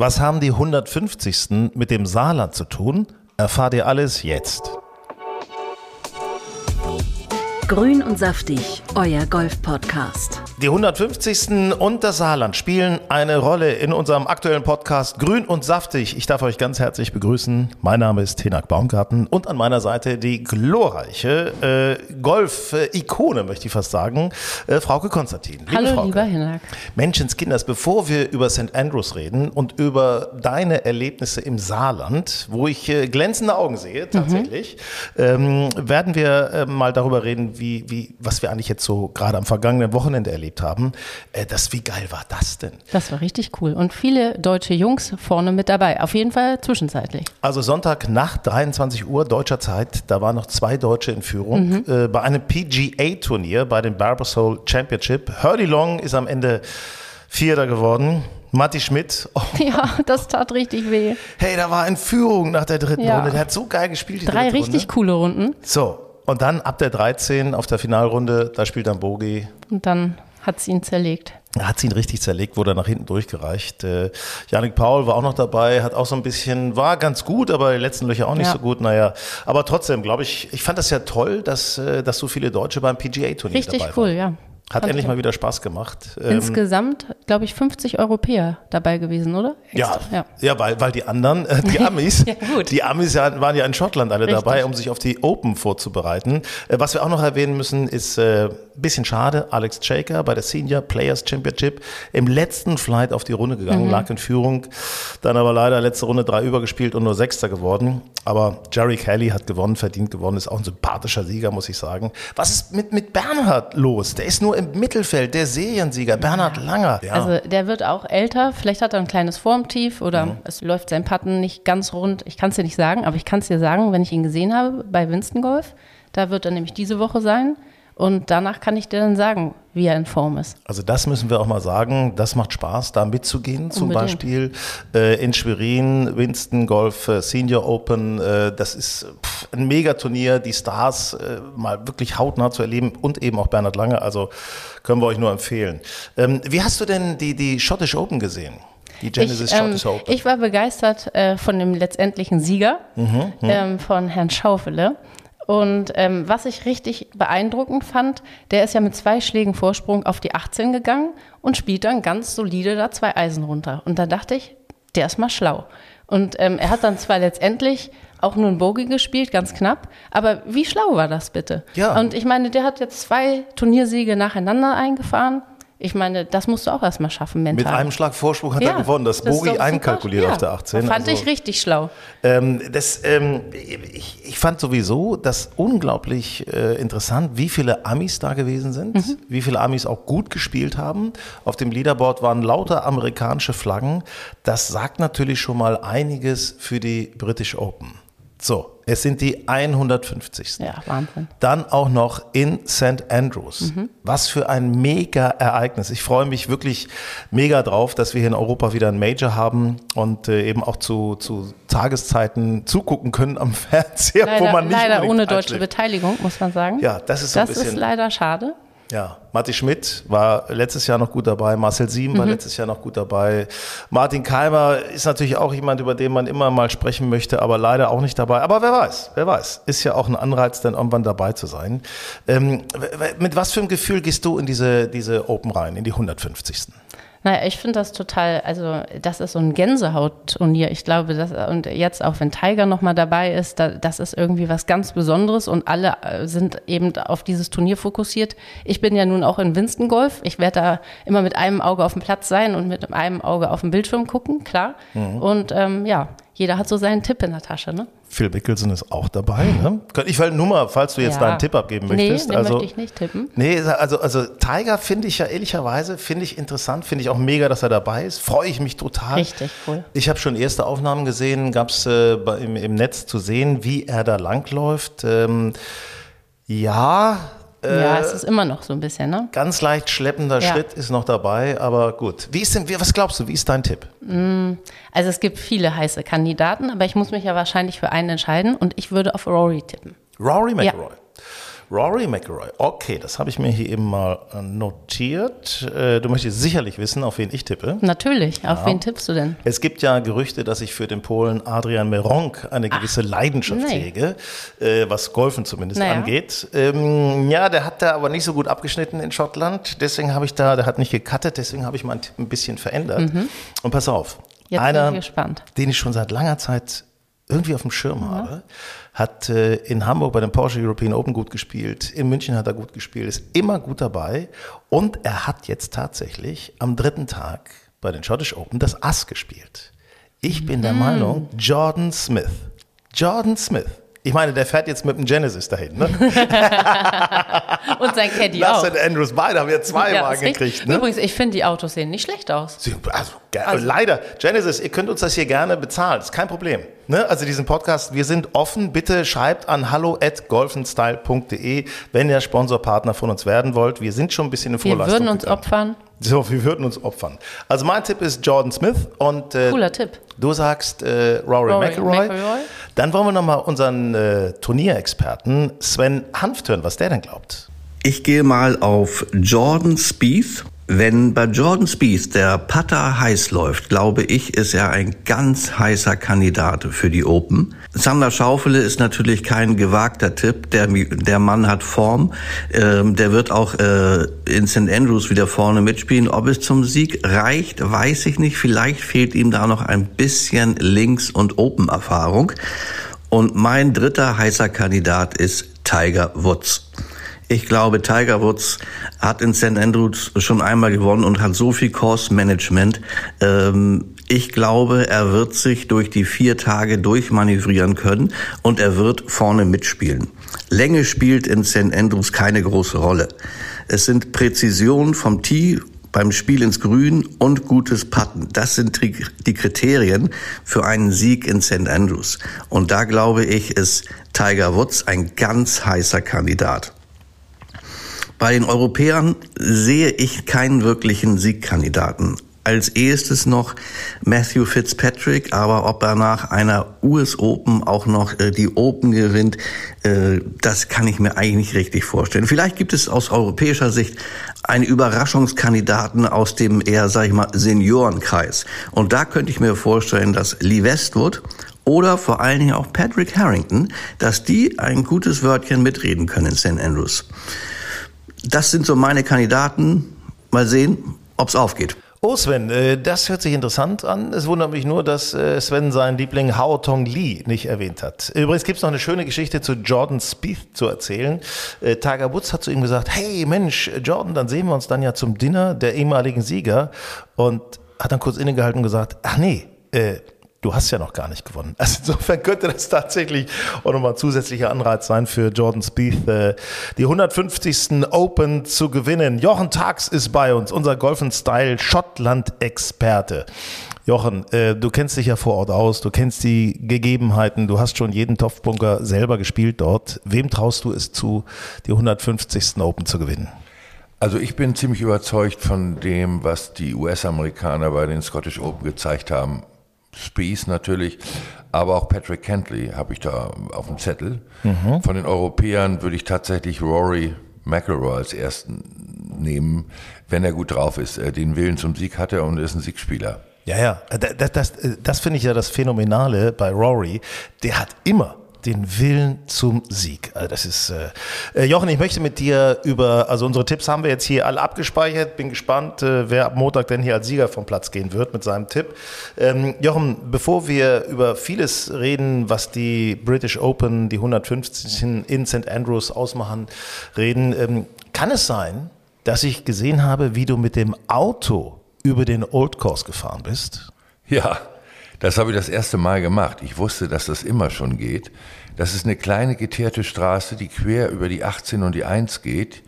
Was haben die 150. mit dem Saarland zu tun? Erfahrt ihr alles jetzt. Grün und saftig, euer Golf-Podcast. Die 150. und das Saarland spielen eine Rolle in unserem aktuellen Podcast Grün und saftig. Ich darf euch ganz herzlich begrüßen. Mein Name ist Tenak Baumgarten und an meiner Seite die glorreiche äh, Golf-Ikone, möchte ich fast sagen, äh, Frauke Konstantin. Liebe Hallo, Frauke. lieber Hinak. Menschenskinders, bevor wir über St. Andrews reden und über deine Erlebnisse im Saarland, wo ich äh, glänzende Augen sehe, tatsächlich, mhm. ähm, werden wir äh, mal darüber reden, wie, wie, was wir eigentlich jetzt so gerade am vergangenen Wochenende erlebt haben. Äh, das, wie geil war das denn? Das war richtig cool. Und viele deutsche Jungs vorne mit dabei. Auf jeden Fall zwischenzeitlich. Also Sonntag nach 23 Uhr deutscher Zeit, da waren noch zwei Deutsche in Führung. Mhm. Äh, bei einem PGA-Turnier, bei dem Barbasol Championship. Hurdy Long ist am Ende Vierter geworden. Matti Schmidt. Oh. Ja, das tat richtig weh. Hey, da war in Führung nach der dritten ja. Runde. Der hat so geil gespielt. Drei richtig Runde. coole Runden. So, und dann ab der 13 auf der Finalrunde, da spielt dann Bogi. Und dann hat sie ihn zerlegt. Er hat sie ihn richtig zerlegt, wurde nach hinten durchgereicht. Äh, Janik Paul war auch noch dabei, hat auch so ein bisschen, war ganz gut, aber die letzten Löcher auch nicht ja. so gut. Naja, aber trotzdem, glaube ich, ich fand das ja toll, dass, äh, dass so viele Deutsche beim PGA-Turnier dabei waren. Richtig cool, ja. Hat endlich mal wieder Spaß gemacht. Ähm, Insgesamt, glaube ich, 50 Europäer dabei gewesen, oder? Ja, ja, ja, weil, weil die anderen, äh, die Amis, ja, die Amis waren ja in Schottland alle Richtig. dabei, um sich auf die Open vorzubereiten. Äh, was wir auch noch erwähnen müssen, ist äh, bisschen schade, Alex Shaker bei der Senior Players Championship im letzten Flight auf die Runde gegangen, mhm. lag in Führung, dann aber leider letzte Runde drei übergespielt und nur Sechster geworden. Aber Jerry Kelly hat gewonnen, verdient gewonnen, ist auch ein sympathischer Sieger, muss ich sagen. Was ist mit, mit Bernhard los? Der ist nur im Mittelfeld, der Seriensieger, Bernhard Langer. Ja. Also der wird auch älter, vielleicht hat er ein kleines Formtief oder mhm. es läuft sein Patten nicht ganz rund. Ich kann es dir nicht sagen, aber ich kann es dir sagen, wenn ich ihn gesehen habe bei Winston Golf. Da wird er nämlich diese Woche sein. Und danach kann ich dir dann sagen, wie er in Form ist. Also das müssen wir auch mal sagen. Das macht Spaß, da mitzugehen. Zum Unbedingt. Beispiel äh, in Schwerin, Winston Golf äh, Senior Open. Äh, das ist pff, ein Megaturnier, die Stars äh, mal wirklich hautnah zu erleben und eben auch Bernhard Lange. Also können wir euch nur empfehlen. Ähm, wie hast du denn die, die Scottish Open gesehen? Die Genesis ich, ähm, Open. Ich war begeistert äh, von dem letztendlichen Sieger, mhm, mhm. ähm, von Herrn Schaufele. Und ähm, was ich richtig beeindruckend fand, der ist ja mit zwei Schlägen Vorsprung auf die 18 gegangen und spielt dann ganz solide da zwei Eisen runter. Und da dachte ich, der ist mal schlau. Und ähm, er hat dann zwar letztendlich auch nur ein Bogey gespielt, ganz knapp, aber wie schlau war das bitte? Ja. Und ich meine, der hat jetzt zwei Turniersiege nacheinander eingefahren ich meine, das musst du auch erstmal schaffen, mental. Mit einem Schlag Vorsprung hat ja, er gewonnen, das, das Bogi einkalkuliert ja, auf der 18. Fand also, ich richtig schlau. Ähm, das, ähm, ich, ich, fand sowieso das unglaublich äh, interessant, wie viele Amis da gewesen sind, mhm. wie viele Amis auch gut gespielt haben. Auf dem Leaderboard waren lauter amerikanische Flaggen. Das sagt natürlich schon mal einiges für die British Open. So, es sind die 150. Ja, Wahnsinn. Dann auch noch in St. Andrews. Mhm. Was für ein mega Ereignis. Ich freue mich wirklich mega drauf, dass wir hier in Europa wieder ein Major haben und äh, eben auch zu, zu Tageszeiten zugucken können am Fernseher, leider, wo man nicht Leider ohne deutsche Beteiligung, muss man sagen. Ja, das ist so das ein bisschen. Das ist leider schade. Ja, Matti Schmidt war letztes Jahr noch gut dabei, Marcel Sieben war mhm. letztes Jahr noch gut dabei. Martin Keimer ist natürlich auch jemand, über den man immer mal sprechen möchte, aber leider auch nicht dabei. Aber wer weiß, wer weiß. Ist ja auch ein Anreiz, dann irgendwann dabei zu sein. Ähm, mit was für einem Gefühl gehst du in diese, diese Open rein, in die 150. Naja, ich finde das total, also das ist so ein Gänsehautturnier. Ich glaube, das, und jetzt auch wenn Tiger nochmal dabei ist, da, das ist irgendwie was ganz Besonderes und alle äh, sind eben auf dieses Turnier fokussiert. Ich bin ja nun auch in Winston Golf. Ich werde da immer mit einem Auge auf dem Platz sein und mit einem Auge auf dem Bildschirm gucken, klar. Mhm. Und ähm, ja, jeder hat so seinen Tipp in der Tasche, ne? Phil Mickelson ist auch dabei. Ne? Ich will nur mal, falls du jetzt ja. deinen Tipp abgeben möchtest. Nee, also, möchte ich nicht tippen. Nee, also, also Tiger finde ich ja ehrlicherweise, finde ich interessant, finde ich auch mega, dass er dabei ist. Freue ich mich total. Richtig, cool. Ich habe schon erste Aufnahmen gesehen, gab es äh, im, im Netz zu sehen, wie er da langläuft. Ähm, ja, ja, äh, es ist immer noch so ein bisschen, ne? Ganz leicht schleppender ja. Schritt ist noch dabei, aber gut. Wie ist denn, was glaubst du, wie ist dein Tipp? Mm, also es gibt viele heiße Kandidaten, aber ich muss mich ja wahrscheinlich für einen entscheiden und ich würde auf Rory tippen. Rory McIlroy. Ja. Rory McIlroy. Okay, das habe ich mir hier eben mal äh, notiert. Äh, du möchtest sicherlich wissen, auf wen ich tippe. Natürlich. Auf ja. wen tippst du denn? Es gibt ja Gerüchte, dass ich für den Polen Adrian Meronk eine gewisse Ach, Leidenschaft nee. hege, äh, was Golfen zumindest naja. angeht. Ähm, ja, der hat da aber nicht so gut abgeschnitten in Schottland. Deswegen habe ich da, der hat nicht gecuttet, deswegen habe ich meinen Tipp ein bisschen verändert. Mhm. Und pass auf. Jetzt einer, bin ich gespannt. den ich schon seit langer Zeit irgendwie auf dem Schirm mhm. habe. Hat äh, in Hamburg bei dem Porsche European Open gut gespielt, in München hat er gut gespielt, ist immer gut dabei und er hat jetzt tatsächlich am dritten Tag bei den Scottish Open das Ass gespielt. Ich bin der mhm. Meinung, Jordan Smith. Jordan Smith ich meine, der fährt jetzt mit dem Genesis dahin, ne? Und sein Caddy auch. St. Andrews, beide haben ja zwei ja, Wagen gekriegt. Ne? Übrigens, ich finde, die Autos sehen nicht schlecht aus. Sie, also, also, leider, Genesis, ihr könnt uns das hier gerne bezahlen, ist kein Problem. Ne? Also diesen Podcast, wir sind offen, bitte schreibt an hallo at golfenstyle.de, wenn ihr Sponsorpartner von uns werden wollt. Wir sind schon ein bisschen in Vorleistung. Wir würden uns gegangen. opfern. So, wir würden uns opfern. Also mein Tipp ist Jordan Smith und äh, cooler Tipp. Du sagst äh, Rory, Rory McIlroy. McIlroy. Dann wollen wir nochmal unseren äh, Turnierexperten Sven Hanft hören, was der denn glaubt. Ich gehe mal auf Jordan Spieth wenn bei Jordan Spieth der Putter heiß läuft, glaube ich, ist er ein ganz heißer Kandidat für die Open. Sander Schaufele ist natürlich kein gewagter Tipp. Der, der Mann hat Form. Ähm, der wird auch äh, in St. Andrews wieder vorne mitspielen. Ob es zum Sieg reicht, weiß ich nicht. Vielleicht fehlt ihm da noch ein bisschen Links- und Open-Erfahrung. Und mein dritter heißer Kandidat ist Tiger Woods. Ich glaube, Tiger Woods hat in St. Andrews schon einmal gewonnen und hat so viel Course Management. Ähm, ich glaube, er wird sich durch die vier Tage durchmanövrieren können und er wird vorne mitspielen. Länge spielt in St. Andrews keine große Rolle. Es sind Präzision vom Tee beim Spiel ins Grün und gutes Putten. Das sind die Kriterien für einen Sieg in St. Andrews. Und da glaube ich, ist Tiger Woods ein ganz heißer Kandidat. Bei den Europäern sehe ich keinen wirklichen Siegkandidaten. Als ehestes noch Matthew Fitzpatrick, aber ob er nach einer US Open auch noch äh, die Open gewinnt, äh, das kann ich mir eigentlich nicht richtig vorstellen. Vielleicht gibt es aus europäischer Sicht einen Überraschungskandidaten aus dem eher, sag ich mal, Seniorenkreis. Und da könnte ich mir vorstellen, dass Lee Westwood oder vor allen Dingen auch Patrick Harrington, dass die ein gutes Wörtchen mitreden können in St. Andrews. Das sind so meine Kandidaten. Mal sehen, ob es aufgeht. Oh Sven, äh, das hört sich interessant an. Es wundert mich nur, dass äh, Sven seinen Liebling Hao Tong Lee nicht erwähnt hat. Übrigens gibt es noch eine schöne Geschichte zu Jordan Spieth zu erzählen. Äh, Tiger Woods hat zu ihm gesagt, hey Mensch, Jordan, dann sehen wir uns dann ja zum Dinner der ehemaligen Sieger. Und hat dann kurz innegehalten und gesagt, ach nee, äh, du hast ja noch gar nicht gewonnen. Also insofern könnte das tatsächlich auch nochmal ein zusätzlicher Anreiz sein für Jordan Spieth, äh, die 150. Open zu gewinnen. Jochen Tax ist bei uns, unser Golf Style Schottland-Experte. Jochen, äh, du kennst dich ja vor Ort aus, du kennst die Gegebenheiten, du hast schon jeden Topfbunker selber gespielt dort. Wem traust du es zu, die 150. Open zu gewinnen? Also ich bin ziemlich überzeugt von dem, was die US-Amerikaner bei den Scottish Open gezeigt haben. Spies natürlich, aber auch Patrick Kentley habe ich da auf dem Zettel. Mhm. Von den Europäern würde ich tatsächlich Rory McIlroy als ersten nehmen, wenn er gut drauf ist. Den Willen zum Sieg hat er und ist ein Siegspieler. Ja, ja, das, das, das finde ich ja das Phänomenale bei Rory. Der hat immer den Willen zum Sieg. Also das ist äh, äh, Jochen, ich möchte mit dir über, also unsere Tipps haben wir jetzt hier alle abgespeichert. Bin gespannt, äh, wer ab Montag denn hier als Sieger vom Platz gehen wird mit seinem Tipp. Ähm, Jochen, bevor wir über vieles reden, was die British Open, die 150 in St. Andrews ausmachen, reden, ähm, kann es sein, dass ich gesehen habe, wie du mit dem Auto über den Old Course gefahren bist? Ja, das habe ich das erste Mal gemacht. Ich wusste, dass das immer schon geht. Das ist eine kleine geteerte Straße, die quer über die 18 und die 1 geht.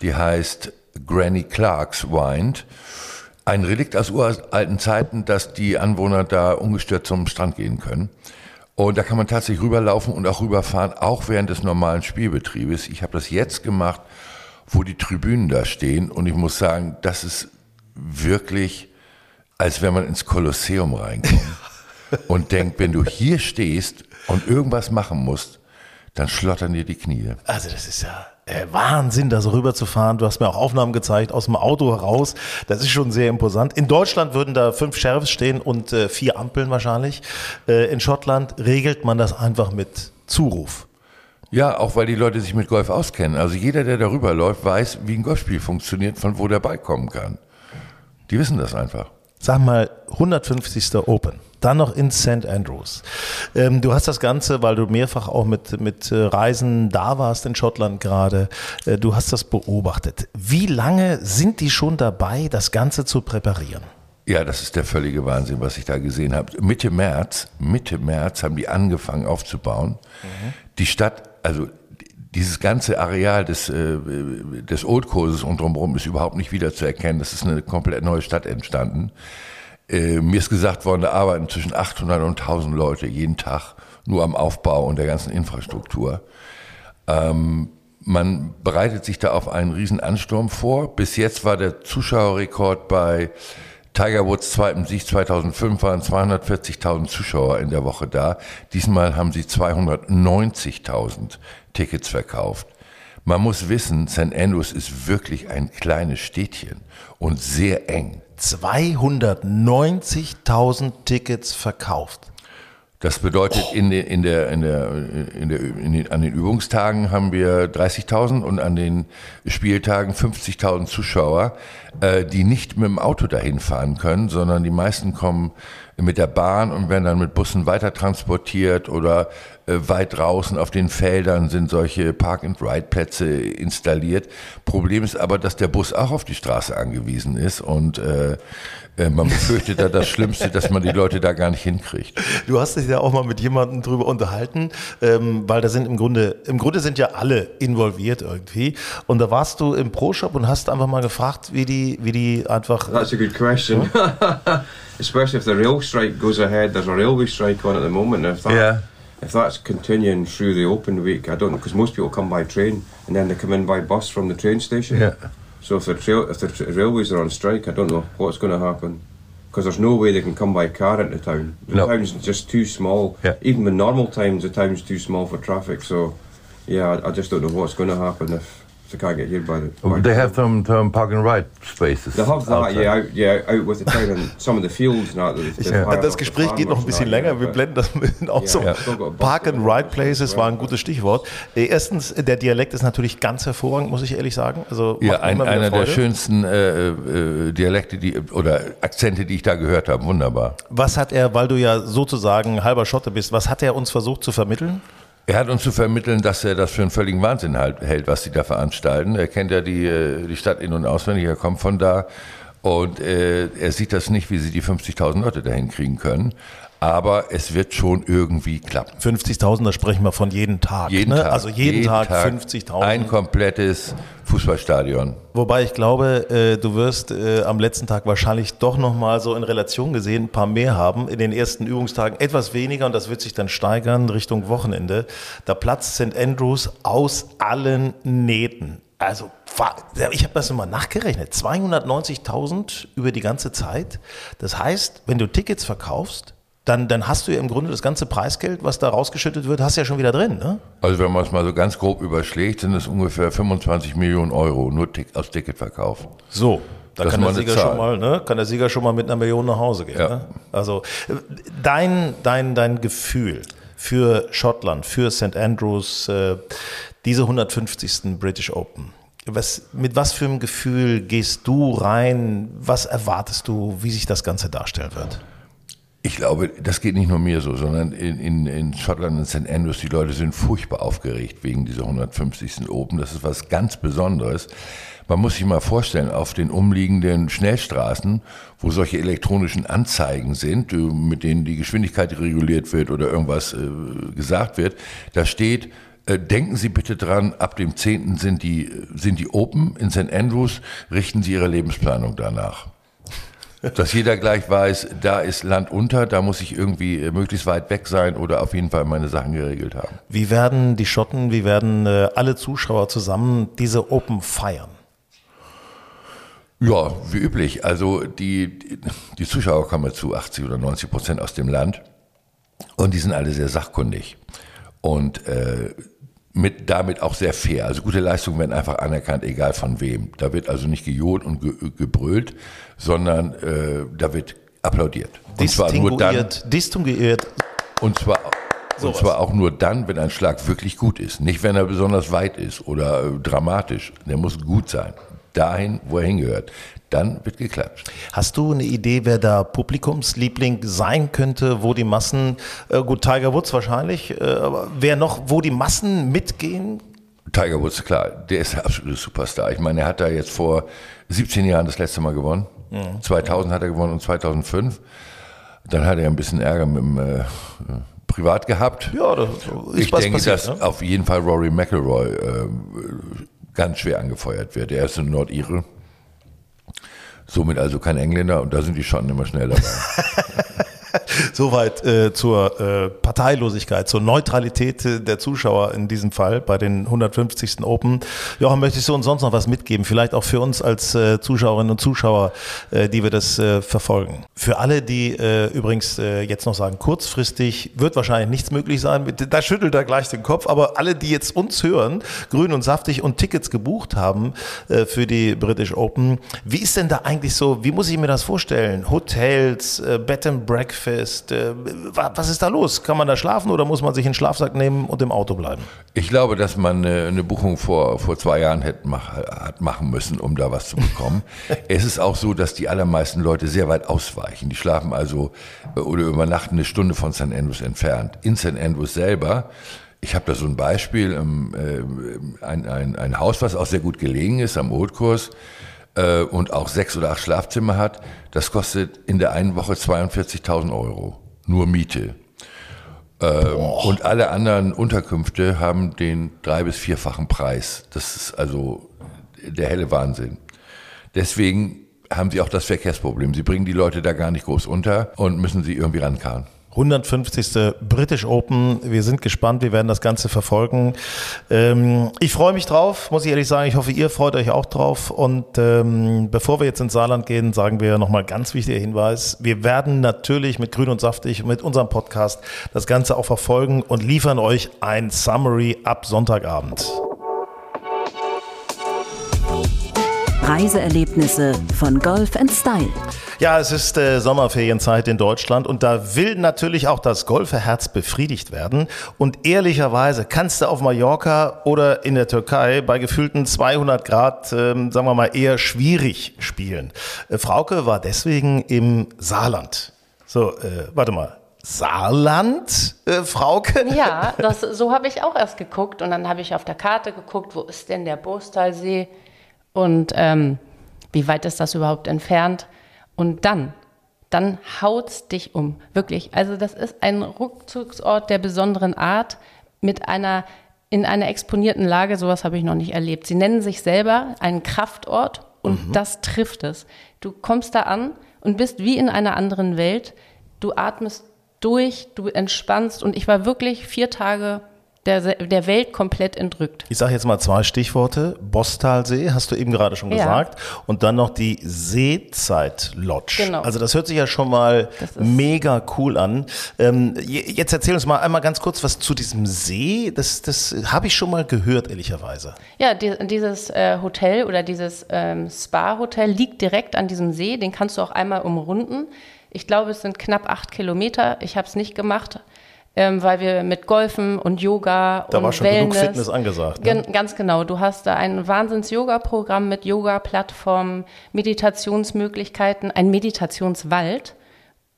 Die heißt Granny Clark's Wind. Ein Relikt aus uralten Zeiten, dass die Anwohner da ungestört zum Strand gehen können. Und da kann man tatsächlich rüberlaufen und auch rüberfahren, auch während des normalen Spielbetriebes. Ich habe das jetzt gemacht, wo die Tribünen da stehen. Und ich muss sagen, das ist wirklich, als wenn man ins Kolosseum reinkommt und denkt, wenn du hier stehst und irgendwas machen musst, dann schlottern dir die Knie. Also das ist ja äh, Wahnsinn, da so rüberzufahren. Du hast mir auch Aufnahmen gezeigt aus dem Auto heraus. Das ist schon sehr imposant. In Deutschland würden da fünf Sheriffs stehen und äh, vier Ampeln wahrscheinlich. Äh, in Schottland regelt man das einfach mit Zuruf. Ja, auch weil die Leute sich mit Golf auskennen. Also jeder, der darüber läuft, weiß, wie ein Golfspiel funktioniert, von wo der Ball kommen kann. Die wissen das einfach. Sag mal, 150. Open dann noch in St. Andrews. Ähm, du hast das Ganze, weil du mehrfach auch mit, mit äh, Reisen da warst in Schottland gerade, äh, du hast das beobachtet. Wie lange sind die schon dabei, das Ganze zu präparieren? Ja, das ist der völlige Wahnsinn, was ich da gesehen habe. Mitte März, Mitte März haben die angefangen aufzubauen. Mhm. Die Stadt, also dieses ganze Areal des, äh, des Old Kurses und drumherum ist überhaupt nicht wiederzuerkennen. Das ist eine komplett neue Stadt entstanden. Äh, mir ist gesagt worden, da arbeiten zwischen 800 und 1000 Leute jeden Tag nur am Aufbau und der ganzen Infrastruktur. Ähm, man bereitet sich da auf einen riesen Ansturm vor. Bis jetzt war der Zuschauerrekord bei Tiger Woods zweitem Sieg 2005 waren 240.000 Zuschauer in der Woche da. Diesmal haben sie 290.000 Tickets verkauft. Man muss wissen, St. Andrews ist wirklich ein kleines Städtchen und sehr eng. 290.000 Tickets verkauft. Das bedeutet, in der, in der, in der, in der, in den, an den Übungstagen haben wir 30.000 und an den Spieltagen 50.000 Zuschauer, äh, die nicht mit dem Auto dahin fahren können, sondern die meisten kommen mit der Bahn und werden dann mit Bussen weiter transportiert oder äh, weit draußen auf den Feldern sind solche Park-and-Ride-Plätze installiert. Problem ist aber, dass der Bus auch auf die Straße angewiesen ist und äh, äh, man befürchtet da das Schlimmste, dass man die Leute da gar nicht hinkriegt. Du hast dich ja auch mal mit jemandem drüber unterhalten, ähm, weil da sind im Grunde, im Grunde sind ja alle involviert irgendwie. Und da warst du im Pro-Shop und hast einfach mal gefragt, wie die, wie die einfach. That's a good question. Especially if the rail strike goes ahead. There's a railway strike on at the moment. If that, yeah. if that's continuing through the open week, I don't know, because most people come by train and then they come in by bus from the train station. Yeah. So if the trail, if the railways are on strike, I don't know what's going to happen because there's no way they can come by car into town. The no. town's just too small. Yeah. Even in normal times, the town's too small for traffic. So, yeah, I, I just don't know what's going to happen if they can't get here by the. By they have some, some park and ride spaces. They have that, outside. yeah, out, yeah, out with the town and some of the fields. Now, ja. Das Gespräch geht noch ein bisschen länger. Wir blenden das mit auch so. Park and Ride Places war ein gutes Stichwort. Äh, erstens, der Dialekt ist natürlich ganz hervorragend, muss ich ehrlich sagen. Also ja, ein, einer der schönsten äh, äh, Dialekte die, oder Akzente, die ich da gehört habe. Wunderbar. Was hat er, weil du ja sozusagen halber Schotte bist, was hat er uns versucht zu vermitteln? Er hat uns zu vermitteln, dass er das für einen völligen Wahnsinn halt, hält, was sie da veranstalten. Er kennt ja die, äh, die Stadt in- und auswendig, er kommt von da. Und äh, er sieht das nicht, wie sie die 50.000 Leute dahin kriegen können aber es wird schon irgendwie klappen. 50.000, da sprechen wir von jeden Tag. Jeden ne? Tag also jeden, jeden Tag, Tag 50.000. Ein komplettes Fußballstadion. Wobei ich glaube, äh, du wirst äh, am letzten Tag wahrscheinlich doch nochmal so in Relation gesehen ein paar mehr haben. In den ersten Übungstagen etwas weniger und das wird sich dann steigern Richtung Wochenende. Da platzt St. Andrews aus allen Nähten. Also, ich habe das immer nachgerechnet. 290.000 über die ganze Zeit. Das heißt, wenn du Tickets verkaufst, dann, dann hast du ja im Grunde das ganze Preisgeld, was da rausgeschüttet wird, hast du ja schon wieder drin. Ne? Also wenn man es mal so ganz grob überschlägt, sind es ungefähr 25 Millionen Euro nur aus Ticketverkauf. So, da kann der, Sieger schon mal, ne, kann der Sieger schon mal mit einer Million nach Hause gehen. Ja. Ne? Also dein, dein, dein Gefühl für Schottland, für St. Andrews, äh, diese 150. British Open. Was, mit was für einem Gefühl gehst du rein? Was erwartest du, wie sich das Ganze darstellen wird? Ich glaube, das geht nicht nur mir so, sondern in, in, in Schottland und St. Andrews, die Leute sind furchtbar aufgeregt wegen dieser 150. Open. Das ist was ganz Besonderes. Man muss sich mal vorstellen, auf den umliegenden Schnellstraßen, wo solche elektronischen Anzeigen sind, mit denen die Geschwindigkeit reguliert wird oder irgendwas äh, gesagt wird, da steht, äh, denken Sie bitte dran, ab dem 10. sind die, sind die Open in St. Andrews, richten Sie Ihre Lebensplanung danach dass jeder gleich weiß, da ist Land unter, da muss ich irgendwie äh, möglichst weit weg sein oder auf jeden Fall meine Sachen geregelt haben. Wie werden die Schotten, wie werden äh, alle Zuschauer zusammen diese Open feiern? Ja, wie üblich. Also die, die Zuschauer kommen zu 80 oder 90 Prozent aus dem Land und die sind alle sehr sachkundig. und äh, mit, damit auch sehr fair. Also gute Leistungen werden einfach anerkannt, egal von wem. Da wird also nicht gejohlt und ge gebrüllt, sondern äh, da wird applaudiert. Und zwar nur dann. Distinguiert. Und zwar, und zwar auch nur dann, wenn ein Schlag wirklich gut ist. Nicht, wenn er besonders weit ist oder äh, dramatisch. Der muss gut sein. Dahin, wo er hingehört dann wird geklatscht. Hast du eine Idee, wer da Publikumsliebling sein könnte, wo die Massen, äh, gut, Tiger Woods wahrscheinlich, äh, aber wer noch, wo die Massen mitgehen? Tiger Woods, klar, der ist der absolute Superstar. Ich meine, er hat da jetzt vor 17 Jahren das letzte Mal gewonnen. Mhm. 2000 hat er gewonnen und 2005. Dann hat er ein bisschen Ärger mit dem äh, Privat gehabt. Ja, das ist Ich denke, passiert, dass ne? auf jeden Fall Rory McIlroy äh, ganz schwer angefeuert wird. Er ist ein Nordire. Somit also kein Engländer und da sind die Schotten immer schnell dabei. Soweit äh, zur äh, Parteilosigkeit, zur Neutralität der Zuschauer in diesem Fall bei den 150. Open. Jochen, möchtest du uns sonst noch was mitgeben? Vielleicht auch für uns als äh, Zuschauerinnen und Zuschauer, äh, die wir das äh, verfolgen. Für alle, die übrigens jetzt noch sagen, kurzfristig wird wahrscheinlich nichts möglich sein. Da schüttelt er gleich den Kopf. Aber alle, die jetzt uns hören, grün und saftig und Tickets gebucht haben für die British Open, wie ist denn da eigentlich so, wie muss ich mir das vorstellen? Hotels, Bed and Breakfast, ist. Äh, was ist da los? Kann man da schlafen oder muss man sich einen Schlafsack nehmen und im Auto bleiben? Ich glaube, dass man eine Buchung vor, vor zwei Jahren hätte mach, hat machen müssen, um da was zu bekommen. es ist auch so, dass die allermeisten Leute sehr weit ausweichen. Die schlafen also äh, oder übernachten eine Stunde von St. Andrews entfernt. In St. Andrews selber ich habe da so ein Beispiel, ähm, äh, ein, ein, ein Haus, was auch sehr gut gelegen ist am Oldkurs äh, und auch sechs oder acht Schlafzimmer hat, das kostet in der einen Woche 42.000 Euro. Nur Miete. Ähm, und alle anderen Unterkünfte haben den drei- bis vierfachen Preis. Das ist also der helle Wahnsinn. Deswegen haben sie auch das Verkehrsproblem. Sie bringen die Leute da gar nicht groß unter und müssen sie irgendwie rankarren. 150. British Open. Wir sind gespannt, wir werden das Ganze verfolgen. Ähm, ich freue mich drauf, muss ich ehrlich sagen. Ich hoffe, ihr freut euch auch drauf. Und ähm, bevor wir jetzt ins Saarland gehen, sagen wir nochmal ganz wichtiger Hinweis. Wir werden natürlich mit Grün und Saftig, mit unserem Podcast das Ganze auch verfolgen und liefern euch ein Summary ab Sonntagabend. Reiseerlebnisse von Golf Style. Ja, es ist äh, Sommerferienzeit in Deutschland und da will natürlich auch das Golferherz befriedigt werden. Und ehrlicherweise kannst du auf Mallorca oder in der Türkei bei gefühlten 200 Grad, ähm, sagen wir mal, eher schwierig spielen. Äh, Frauke war deswegen im Saarland. So, äh, warte mal. Saarland, äh, Frauke? Ja, das, so habe ich auch erst geguckt und dann habe ich auf der Karte geguckt, wo ist denn der Bostalsee und ähm, wie weit ist das überhaupt entfernt? Und dann, dann haut's dich um. Wirklich. Also das ist ein Rückzugsort der besonderen Art mit einer in einer exponierten Lage, sowas habe ich noch nicht erlebt. Sie nennen sich selber einen Kraftort und mhm. das trifft es. Du kommst da an und bist wie in einer anderen Welt. Du atmest durch, du entspannst und ich war wirklich vier Tage der, der Welt komplett entrückt. Ich sage jetzt mal zwei Stichworte. Bostalsee, hast du eben gerade schon gesagt. Ja. Und dann noch die Seezeit-Lodge. Genau. Also das hört sich ja schon mal mega cool an. Ähm, jetzt erzähl uns mal einmal ganz kurz was zu diesem See. Das, das habe ich schon mal gehört, ehrlicherweise. Ja, die, dieses äh, Hotel oder dieses ähm, Spa-Hotel liegt direkt an diesem See. Den kannst du auch einmal umrunden. Ich glaube, es sind knapp acht Kilometer. Ich habe es nicht gemacht ähm, weil wir mit Golfen und Yoga da und war schon Wellness, genug Fitness angesagt. Ne? Ganz genau. Du hast da ein Wahnsinns-Yoga-Programm mit Yoga-Plattformen, Meditationsmöglichkeiten, ein Meditationswald.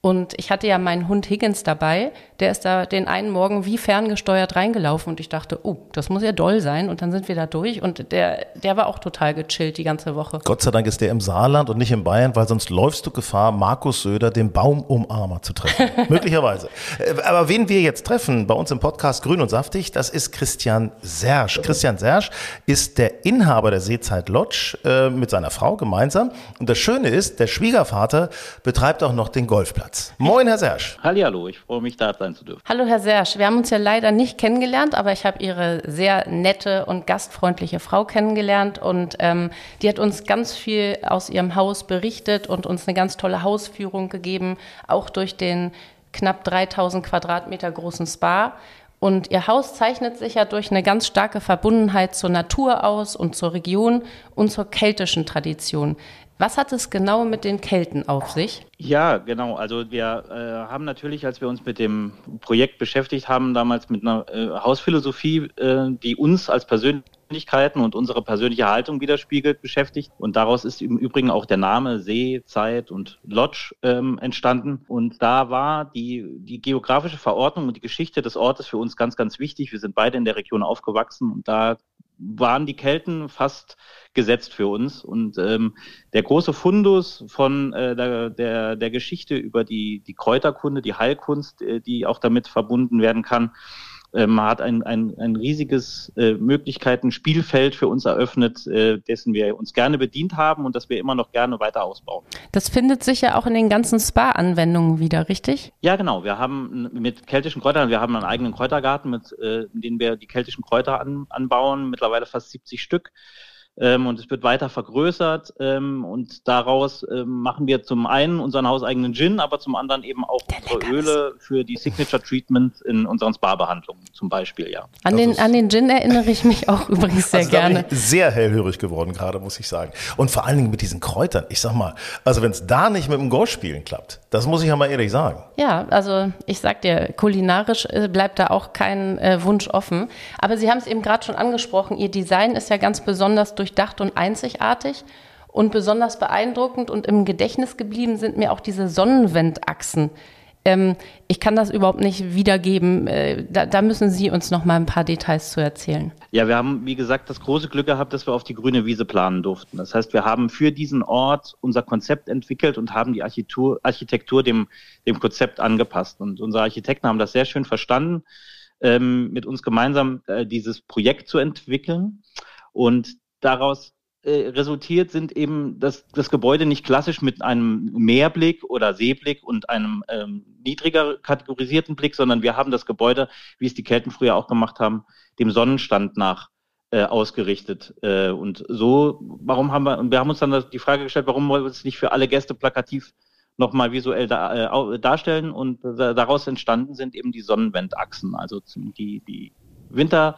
Und ich hatte ja meinen Hund Higgins dabei, der ist da den einen Morgen wie ferngesteuert reingelaufen und ich dachte, oh, das muss ja doll sein. Und dann sind wir da durch und der, der war auch total gechillt die ganze Woche. Gott sei Dank ist der im Saarland und nicht in Bayern, weil sonst läufst du Gefahr, Markus Söder, den Baumumarmer, zu treffen. Möglicherweise. Äh, aber wen wir jetzt treffen bei uns im Podcast Grün und Saftig, das ist Christian Sersch. Christian Sersch ist der Inhaber der Seezeit Lodge äh, mit seiner Frau gemeinsam. Und das Schöne ist, der Schwiegervater betreibt auch noch den Golfplatz. Platz. Moin, Herr Sersch. Hallihallo, ich freue mich, da sein zu dürfen. Hallo, Herr Sersch. Wir haben uns ja leider nicht kennengelernt, aber ich habe Ihre sehr nette und gastfreundliche Frau kennengelernt und ähm, die hat uns ganz viel aus ihrem Haus berichtet und uns eine ganz tolle Hausführung gegeben, auch durch den knapp 3000 Quadratmeter großen Spa. Und ihr Haus zeichnet sich ja durch eine ganz starke Verbundenheit zur Natur aus und zur Region und zur keltischen Tradition. Was hat es genau mit den Kelten auf sich? Ja, genau. Also wir äh, haben natürlich, als wir uns mit dem Projekt beschäftigt haben, damals mit einer äh, Hausphilosophie, äh, die uns als Persönlichkeiten und unsere persönliche Haltung widerspiegelt, beschäftigt. Und daraus ist im Übrigen auch der Name See, Zeit und Lodge ähm, entstanden. Und da war die, die geografische Verordnung und die Geschichte des Ortes für uns ganz, ganz wichtig. Wir sind beide in der Region aufgewachsen und da waren die Kelten fast gesetzt für uns. Und ähm, der große Fundus von äh, der, der, der Geschichte über die, die Kräuterkunde, die Heilkunst, äh, die auch damit verbunden werden kann, ähm, hat ein, ein, ein riesiges äh, Möglichkeiten, Spielfeld für uns eröffnet, äh, dessen wir uns gerne bedient haben und das wir immer noch gerne weiter ausbauen. Das findet sich ja auch in den ganzen Spa-Anwendungen wieder, richtig? Ja, genau. Wir haben mit keltischen Kräutern, wir haben einen eigenen Kräutergarten, mit, äh, in dem wir die keltischen Kräuter an, anbauen, mittlerweile fast 70 Stück ähm, und es wird weiter vergrößert ähm, und daraus ähm, machen wir zum einen unseren hauseigenen Gin, aber zum anderen eben auch Der unsere Leckers. Öle für die Signature Treatments in unseren Spa-Behandlungen zum Beispiel, ja. An den, an den Gin erinnere ich mich auch übrigens sehr also gerne. Sehr hellhörig geworden gerade, muss ich sagen. Und vor allen Dingen mit diesen Kräutern. Ich sag mal, also wenn es da nicht mit dem Golfspielen klappt, das muss ich ja mal ehrlich sagen. Ja, also ich sag dir, kulinarisch äh, bleibt da auch kein äh, Wunsch offen. Aber Sie haben es eben gerade schon angesprochen, Ihr Design ist ja ganz besonders durchdacht und einzigartig. Und besonders beeindruckend und im Gedächtnis geblieben sind mir auch diese Sonnenwendachsen. Ähm, ich kann das überhaupt nicht wiedergeben. Äh, da, da, müssen Sie uns noch mal ein paar Details zu erzählen. Ja, wir haben, wie gesagt, das große Glück gehabt, dass wir auf die grüne Wiese planen durften. Das heißt, wir haben für diesen Ort unser Konzept entwickelt und haben die Architektur, Architektur dem, dem Konzept angepasst. Und unsere Architekten haben das sehr schön verstanden, ähm, mit uns gemeinsam äh, dieses Projekt zu entwickeln. Und daraus äh, resultiert, sind eben dass das Gebäude nicht klassisch mit einem Meerblick oder Seeblick und einem ähm, niedriger kategorisierten Blick, sondern wir haben das Gebäude, wie es die Kelten früher auch gemacht haben, dem Sonnenstand nach äh, ausgerichtet. Äh, und so, warum haben wir, und wir haben uns dann die Frage gestellt, warum wollen wir es nicht für alle Gäste plakativ nochmal visuell da, äh, darstellen und daraus entstanden sind eben die Sonnenwendachsen, also die, die Winter,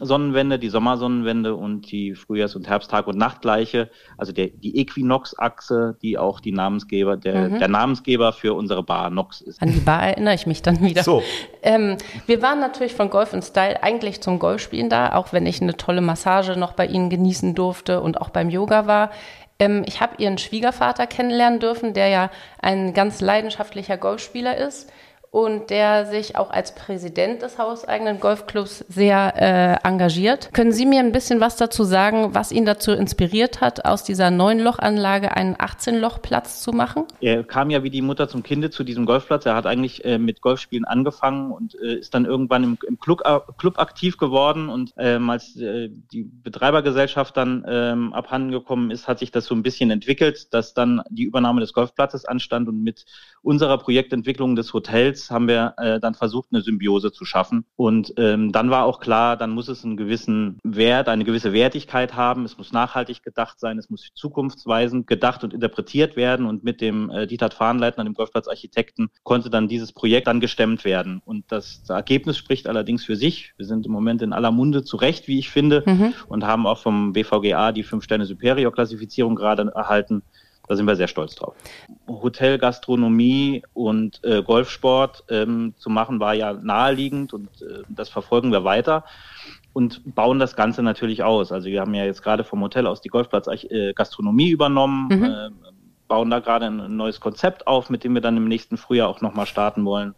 Sonnenwende, die Sommersonnenwende und die Frühjahrs- und Herbsttag- und Nachtgleiche, also der, die Equinox-Achse, die auch die Namensgeber, der, mhm. der Namensgeber für unsere Bar Nox ist. An die Bar erinnere ich mich dann wieder. So. Ähm, wir waren natürlich von Golf und Style eigentlich zum Golfspielen da, auch wenn ich eine tolle Massage noch bei Ihnen genießen durfte und auch beim Yoga war. Ähm, ich habe Ihren Schwiegervater kennenlernen dürfen, der ja ein ganz leidenschaftlicher Golfspieler ist und der sich auch als Präsident des hauseigenen Golfclubs sehr äh, engagiert. Können Sie mir ein bisschen was dazu sagen, was ihn dazu inspiriert hat, aus dieser neun Lochanlage einen 18-Loch-Platz zu machen? Er kam ja wie die Mutter zum Kinde zu diesem Golfplatz. Er hat eigentlich äh, mit Golfspielen angefangen und äh, ist dann irgendwann im, im Club, äh, Club, aktiv geworden. Und ähm, als äh, die Betreibergesellschaft dann ähm, abhanden gekommen ist, hat sich das so ein bisschen entwickelt, dass dann die Übernahme des Golfplatzes anstand und mit unserer Projektentwicklung des Hotels haben wir äh, dann versucht, eine Symbiose zu schaffen. Und ähm, dann war auch klar, dann muss es einen gewissen Wert, eine gewisse Wertigkeit haben. Es muss nachhaltig gedacht sein, es muss zukunftsweisend gedacht und interpretiert werden. Und mit dem äh, Dieter Fahnleitner, dem Golfplatzarchitekten, konnte dann dieses Projekt dann gestemmt werden. Und das, das Ergebnis spricht allerdings für sich. Wir sind im Moment in aller Munde zurecht, wie ich finde, mhm. und haben auch vom BVGA die Fünf-Sterne-Superior-Klassifizierung gerade erhalten. Da sind wir sehr stolz drauf. Hotel, Gastronomie und äh, Golfsport ähm, zu machen war ja naheliegend und äh, das verfolgen wir weiter und bauen das Ganze natürlich aus. Also wir haben ja jetzt gerade vom Hotel aus die Golfplatz äh, Gastronomie übernommen, mhm. äh, bauen da gerade ein neues Konzept auf, mit dem wir dann im nächsten Frühjahr auch nochmal starten wollen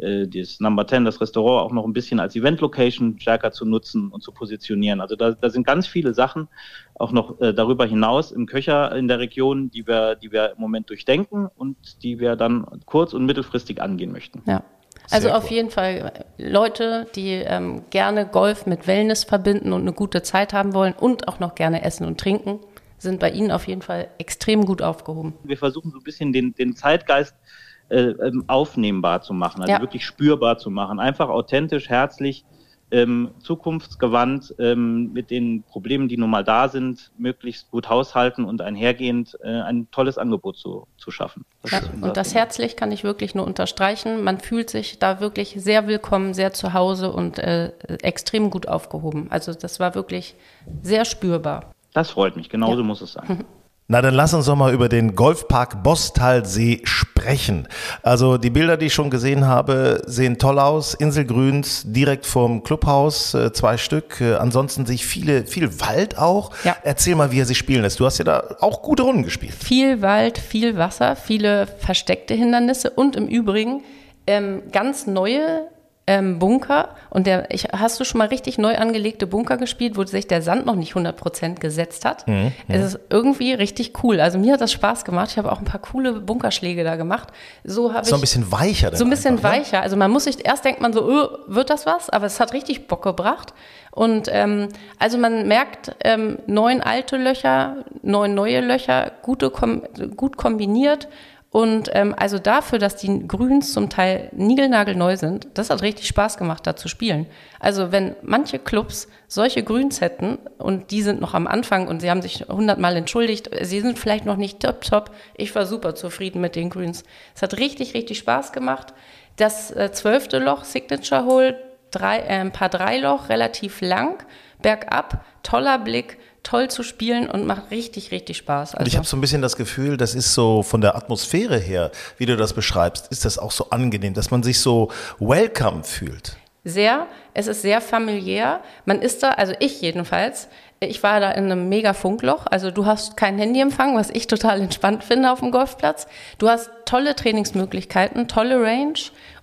äh, das Number 10, das Restaurant auch noch ein bisschen als Event-Location stärker zu nutzen und zu positionieren. Also da, da sind ganz viele Sachen auch noch äh, darüber hinaus im Köcher in der Region, die wir, die wir im Moment durchdenken und die wir dann kurz- und mittelfristig angehen möchten. Ja. Also Sehr auf cool. jeden Fall Leute, die ähm, gerne Golf mit Wellness verbinden und eine gute Zeit haben wollen und auch noch gerne essen und trinken, sind bei Ihnen auf jeden Fall extrem gut aufgehoben. Wir versuchen so ein bisschen den, den Zeitgeist äh, ähm, aufnehmbar zu machen, also ja. wirklich spürbar zu machen. Einfach authentisch, herzlich ähm, zukunftsgewandt ähm, mit den Problemen, die nun mal da sind, möglichst gut haushalten und einhergehend äh, ein tolles Angebot zu, zu schaffen. Das ja, und das herzlich kann ich wirklich nur unterstreichen. Man fühlt sich da wirklich sehr willkommen, sehr zu Hause und äh, extrem gut aufgehoben. Also das war wirklich sehr spürbar. Das freut mich, genauso ja. muss es sein. Na, dann lass uns doch mal über den Golfpark Bostalsee sprechen. Also die Bilder, die ich schon gesehen habe, sehen toll aus. Inselgrüns direkt vorm Clubhaus, äh, zwei Stück. Äh, ansonsten sehe ich viele, viel Wald auch. Ja. Erzähl mal, wie er sich spielen lässt. Du hast ja da auch gute Runden gespielt. Viel Wald, viel Wasser, viele versteckte Hindernisse und im Übrigen ähm, ganz neue ähm, Bunker und der, ich, hast du schon mal richtig neu angelegte Bunker gespielt, wo sich der Sand noch nicht 100% gesetzt hat? Mhm, es ist irgendwie richtig cool. Also mir hat das Spaß gemacht. Ich habe auch ein paar coole Bunkerschläge da gemacht. So habe So ein bisschen weicher. So ein bisschen einfach, ne? weicher. Ne? Also man muss sich, erst denkt man so, öh, wird das was? Aber es hat richtig Bock gebracht. Und ähm, also man merkt, ähm, neun alte Löcher, neun neue Löcher, gute, kom gut kombiniert und ähm, also dafür, dass die Grüns zum Teil niegelnagelneu sind, das hat richtig Spaß gemacht, da zu spielen. Also wenn manche Clubs solche Grüns hätten und die sind noch am Anfang und sie haben sich hundertmal entschuldigt, sie sind vielleicht noch nicht top top. Ich war super zufrieden mit den Grüns. Es hat richtig, richtig Spaß gemacht. Das äh, zwölfte Loch, Signature Hole, drei, äh, ein paar Dreiloch, relativ lang, bergab, toller Blick toll zu spielen und macht richtig, richtig Spaß. Also und ich habe so ein bisschen das Gefühl, das ist so von der Atmosphäre her, wie du das beschreibst, ist das auch so angenehm, dass man sich so welcome fühlt. Sehr, es ist sehr familiär. Man ist da, also ich jedenfalls, ich war da in einem mega Funkloch. Also du hast kein Handyempfang, was ich total entspannt finde auf dem Golfplatz. Du hast tolle Trainingsmöglichkeiten, tolle Range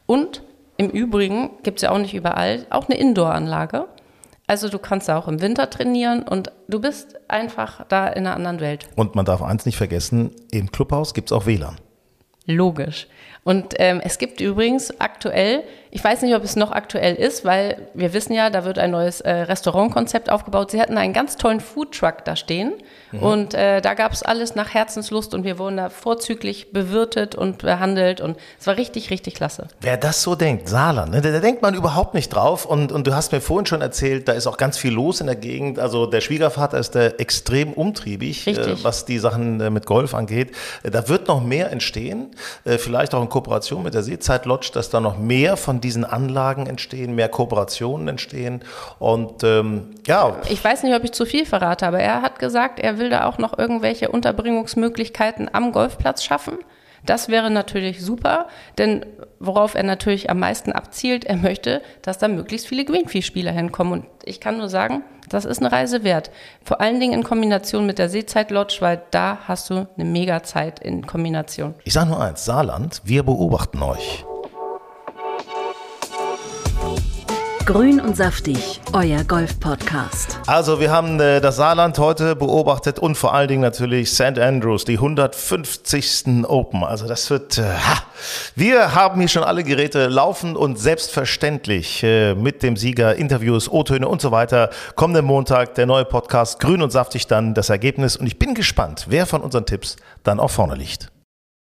und im Übrigen gibt es ja auch nicht überall auch eine Indoor-Anlage. Also du kannst auch im Winter trainieren und du bist einfach da in einer anderen Welt. Und man darf eins nicht vergessen, im Clubhaus gibt es auch WLAN. Logisch. Und ähm, es gibt übrigens aktuell, ich weiß nicht, ob es noch aktuell ist, weil wir wissen ja, da wird ein neues äh, Restaurantkonzept aufgebaut. Sie hatten einen ganz tollen Foodtruck da stehen mhm. und äh, da gab es alles nach Herzenslust und wir wurden da vorzüglich bewirtet und behandelt und es war richtig, richtig klasse. Wer das so denkt, Saarland, ne, da, da, denkt man überhaupt nicht drauf und, und du hast mir vorhin schon erzählt, da ist auch ganz viel los in der Gegend. Also der Schwiegervater ist da extrem umtriebig, äh, was die Sachen äh, mit Golf angeht. Äh, da wird noch mehr entstehen, äh, vielleicht auch in Kooperation mit der Seezeit Lodge, dass da noch mehr von diesen Anlagen entstehen, mehr Kooperationen entstehen. Und ähm, ja. Ich weiß nicht, ob ich zu viel verrate, aber er hat gesagt, er will da auch noch irgendwelche Unterbringungsmöglichkeiten am Golfplatz schaffen. Das wäre natürlich super, denn worauf er natürlich am meisten abzielt, er möchte, dass da möglichst viele Greenfee-Spieler hinkommen. Und ich kann nur sagen, das ist eine Reise wert. Vor allen Dingen in Kombination mit der Seezeit Lodge, weil da hast du eine mega Zeit in Kombination. Ich sage nur eins, Saarland, wir beobachten euch. Grün und saftig, euer Golf-Podcast. Also, wir haben äh, das Saarland heute beobachtet und vor allen Dingen natürlich St. Andrews, die 150. Open. Also, das wird. Äh, ha. Wir haben hier schon alle Geräte laufen und selbstverständlich äh, mit dem Sieger Interviews, O-Töne und so weiter. Kommenden Montag der neue Podcast Grün und saftig dann das Ergebnis. Und ich bin gespannt, wer von unseren Tipps dann auch vorne liegt.